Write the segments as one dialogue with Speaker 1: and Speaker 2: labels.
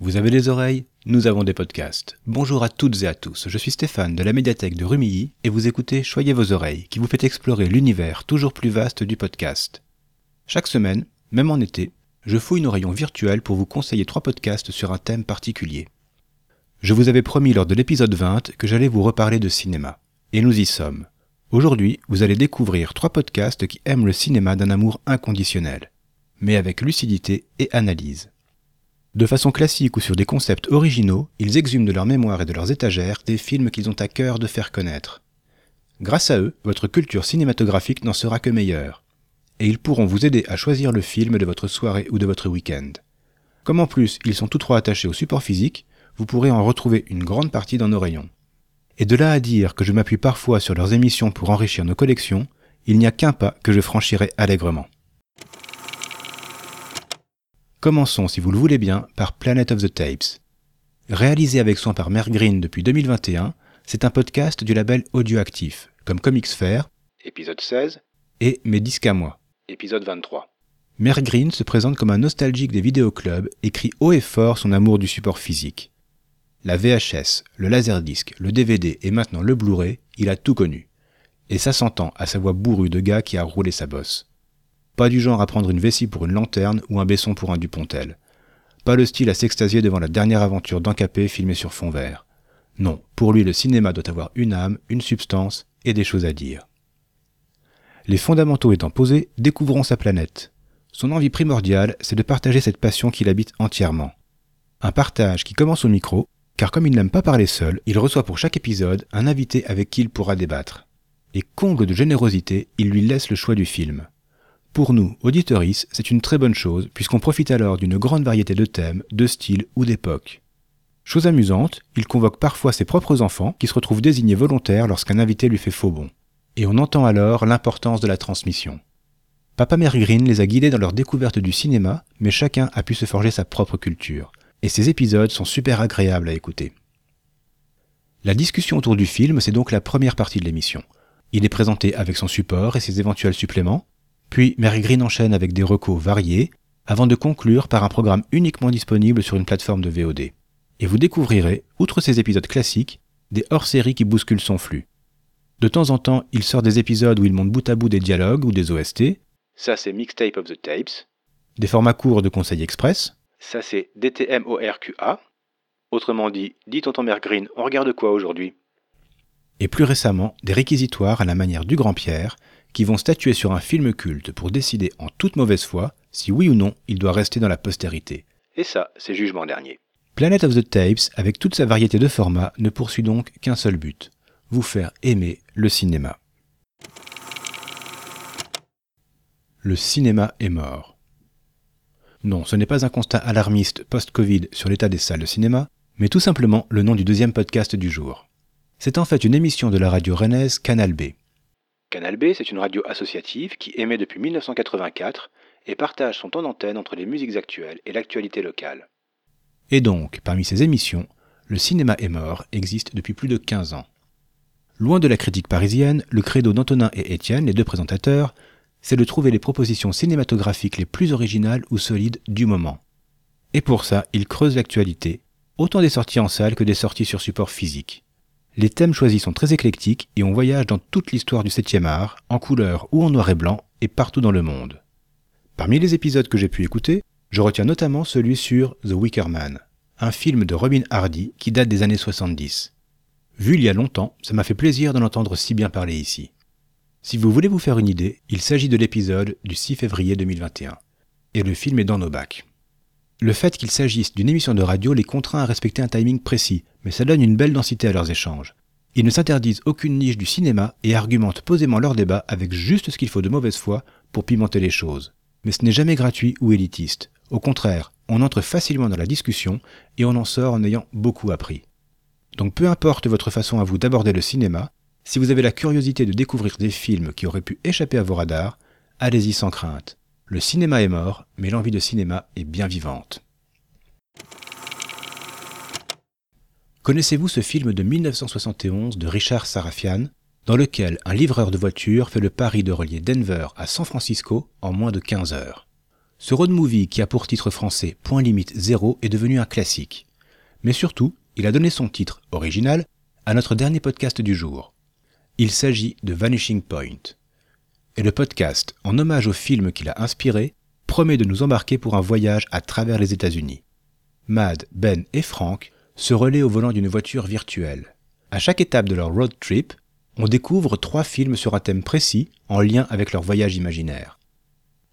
Speaker 1: Vous avez des oreilles Nous avons des podcasts. Bonjour à toutes et à tous, je suis Stéphane de la médiathèque de Rumilly et vous écoutez Choyez vos oreilles qui vous fait explorer l'univers toujours plus vaste du podcast. Chaque semaine, même en été, je fouille nos rayons virtuels pour vous conseiller trois podcasts sur un thème particulier. Je vous avais promis lors de l'épisode 20 que j'allais vous reparler de cinéma. Et nous y sommes. Aujourd'hui, vous allez découvrir trois podcasts qui aiment le cinéma d'un amour inconditionnel, mais avec lucidité et analyse. De façon classique ou sur des concepts originaux, ils exhument de leur mémoire et de leurs étagères des films qu'ils ont à cœur de faire connaître. Grâce à eux, votre culture cinématographique n'en sera que meilleure. Et ils pourront vous aider à choisir le film de votre soirée ou de votre week-end. Comme en plus ils sont tous trois attachés au support physique, vous pourrez en retrouver une grande partie dans nos rayons. Et de là à dire que je m'appuie parfois sur leurs émissions pour enrichir nos collections, il n'y a qu'un pas que je franchirai allègrement. Commençons, si vous le voulez bien, par Planet of the Tapes. Réalisé avec soin par Mer Green depuis 2021, c'est un podcast du label Audioactif, comme Comics Fair, épisode 16, et Mes disques à moi, épisode 23. Mer Green se présente comme un nostalgique des vidéoclubs et crie haut et fort son amour du support physique. La VHS, le laserdisc, le DVD et maintenant le Blu-ray, il a tout connu. Et ça s'entend à sa voix bourrue de gars qui a roulé sa bosse. Pas du genre à prendre une vessie pour une lanterne ou un baisson pour un Dupontel. Pas le style à s'extasier devant la dernière aventure d'Encapé filmée sur fond vert. Non, pour lui le cinéma doit avoir une âme, une substance et des choses à dire. Les fondamentaux étant posés, découvrons sa planète. Son envie primordiale, c'est de partager cette passion qu'il habite entièrement. Un partage qui commence au micro, car comme il n'aime pas parler seul, il reçoit pour chaque épisode un invité avec qui il pourra débattre. Et comble de générosité, il lui laisse le choix du film. Pour nous, auditeuris, c'est une très bonne chose, puisqu'on profite alors d'une grande variété de thèmes, de styles ou d'époques. Chose amusante, il convoque parfois ses propres enfants, qui se retrouvent désignés volontaires lorsqu'un invité lui fait faux bon. Et on entend alors l'importance de la transmission. Papa Mère Green les a guidés dans leur découverte du cinéma, mais chacun a pu se forger sa propre culture. Et ces épisodes sont super agréables à écouter. La discussion autour du film, c'est donc la première partie de l'émission. Il est présenté avec son support et ses éventuels suppléments, puis Mary Green enchaîne avec des recos variés, avant de conclure par un programme uniquement disponible sur une plateforme de VOD. Et vous découvrirez, outre ces épisodes classiques, des hors-séries qui bousculent son flux. De temps en temps, il sort des épisodes où il monte bout à bout des dialogues ou des OST. Ça, c'est Mixtape of the Tapes. Des formats courts de conseils express. Ça, c'est DTMORQA. Autrement dit, dit tonton Mère Green, on regarde quoi aujourd'hui? Et plus récemment, des réquisitoires à la manière du Grand-Pierre, qui vont statuer sur un film culte pour décider en toute mauvaise foi si oui ou non il doit rester dans la postérité. Et ça, c'est jugement dernier. Planet of the Tapes, avec toute sa variété de formats, ne poursuit donc qu'un seul but, vous faire aimer le cinéma. Le cinéma est mort. Non, ce n'est pas un constat alarmiste post-Covid sur l'état des salles de cinéma, mais tout simplement le nom du deuxième podcast du jour. C'est en fait une émission de la radio rennaise Canal B. Canal B, c'est une radio associative qui émet depuis 1984 et partage son temps d'antenne entre les musiques actuelles et l'actualité locale. Et donc, parmi ces émissions, Le cinéma est mort existe depuis plus de 15 ans. Loin de la critique parisienne, le credo d'Antonin et Étienne, les deux présentateurs, c'est de trouver les propositions cinématographiques les plus originales ou solides du moment. Et pour ça, ils creusent l'actualité, autant des sorties en salle que des sorties sur support physique. Les thèmes choisis sont très éclectiques et on voyage dans toute l'histoire du 7e art, en couleur ou en noir et blanc, et partout dans le monde. Parmi les épisodes que j'ai pu écouter, je retiens notamment celui sur The Wicker Man, un film de Robin Hardy qui date des années 70. Vu il y a longtemps, ça m'a fait plaisir d'en entendre si bien parler ici. Si vous voulez vous faire une idée, il s'agit de l'épisode du 6 février 2021. Et le film est dans nos bacs. Le fait qu'il s'agisse d'une émission de radio les contraint à respecter un timing précis, mais ça donne une belle densité à leurs échanges. Ils ne s'interdisent aucune niche du cinéma et argumentent posément leur débat avec juste ce qu'il faut de mauvaise foi pour pimenter les choses. Mais ce n'est jamais gratuit ou élitiste. Au contraire, on entre facilement dans la discussion et on en sort en ayant beaucoup appris. Donc peu importe votre façon à vous d'aborder le cinéma, si vous avez la curiosité de découvrir des films qui auraient pu échapper à vos radars, allez-y sans crainte. Le cinéma est mort, mais l'envie de cinéma est bien vivante. Connaissez-vous ce film de 1971 de Richard Sarafian, dans lequel un livreur de voitures fait le pari de relier Denver à San Francisco en moins de 15 heures? Ce road movie qui a pour titre français Point limite zéro est devenu un classique. Mais surtout, il a donné son titre, original, à notre dernier podcast du jour. Il s'agit de Vanishing Point. Et le podcast, en hommage au film qu'il a inspiré, promet de nous embarquer pour un voyage à travers les États-Unis. Mad, Ben et Frank se relaient au volant d'une voiture virtuelle. À chaque étape de leur road trip, on découvre trois films sur un thème précis en lien avec leur voyage imaginaire.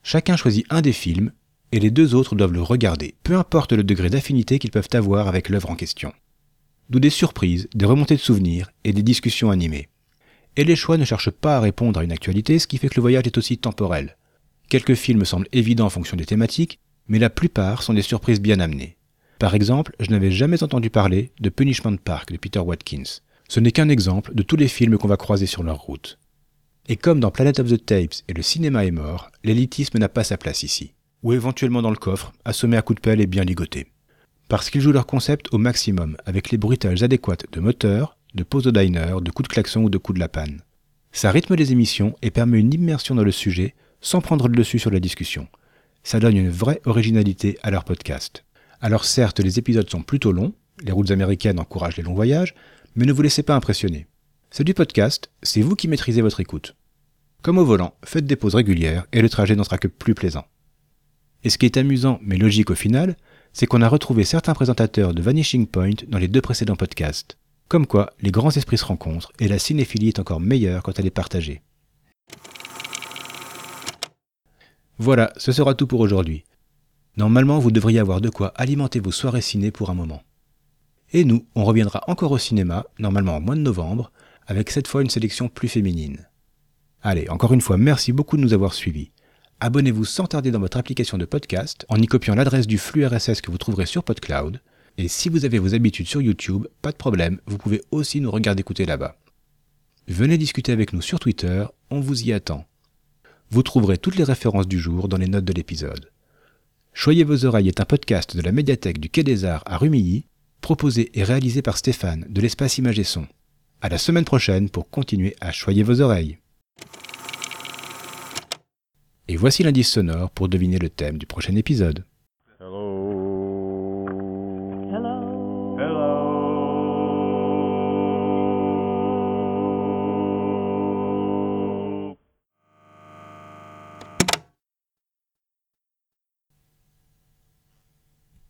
Speaker 1: Chacun choisit un des films et les deux autres doivent le regarder, peu importe le degré d'affinité qu'ils peuvent avoir avec l'œuvre en question. D'où des surprises, des remontées de souvenirs et des discussions animées. Et les choix ne cherchent pas à répondre à une actualité, ce qui fait que le voyage est aussi temporel. Quelques films semblent évidents en fonction des thématiques, mais la plupart sont des surprises bien amenées. Par exemple, je n'avais jamais entendu parler de Punishment Park de Peter Watkins. Ce n'est qu'un exemple de tous les films qu'on va croiser sur leur route. Et comme dans Planet of the Tapes et le cinéma est mort, l'élitisme n'a pas sa place ici. Ou éventuellement dans le coffre, assommé à coups de pelle et bien ligoté. Parce qu'ils jouent leur concept au maximum, avec les bruitages adéquats de moteur, de pause au diner, de coups de klaxon ou de coups de la panne. Ça rythme les émissions et permet une immersion dans le sujet sans prendre le dessus sur la discussion. Ça donne une vraie originalité à leur podcast. Alors certes, les épisodes sont plutôt longs, les routes américaines encouragent les longs voyages, mais ne vous laissez pas impressionner. C'est du podcast, c'est vous qui maîtrisez votre écoute. Comme au volant, faites des pauses régulières et le trajet n'en sera que plus plaisant. Et ce qui est amusant mais logique au final, c'est qu'on a retrouvé certains présentateurs de Vanishing Point dans les deux précédents podcasts. Comme quoi, les grands esprits se rencontrent et la cinéphilie est encore meilleure quand elle est partagée. Voilà, ce sera tout pour aujourd'hui. Normalement, vous devriez avoir de quoi alimenter vos soirées ciné pour un moment. Et nous, on reviendra encore au cinéma, normalement au mois de novembre, avec cette fois une sélection plus féminine. Allez, encore une fois, merci beaucoup de nous avoir suivis. Abonnez-vous sans tarder dans votre application de podcast en y copiant l'adresse du flux RSS que vous trouverez sur PodCloud. Et si vous avez vos habitudes sur YouTube, pas de problème, vous pouvez aussi nous regarder écouter là-bas. Venez discuter avec nous sur Twitter, on vous y attend. Vous trouverez toutes les références du jour dans les notes de l'épisode. Choyez vos oreilles est un podcast de la médiathèque du Quai des Arts à Rumilly proposé et réalisé par Stéphane de l'espace Image et Son. À la semaine prochaine pour continuer à choyer vos oreilles. Et voici l'indice sonore pour deviner le thème du prochain épisode.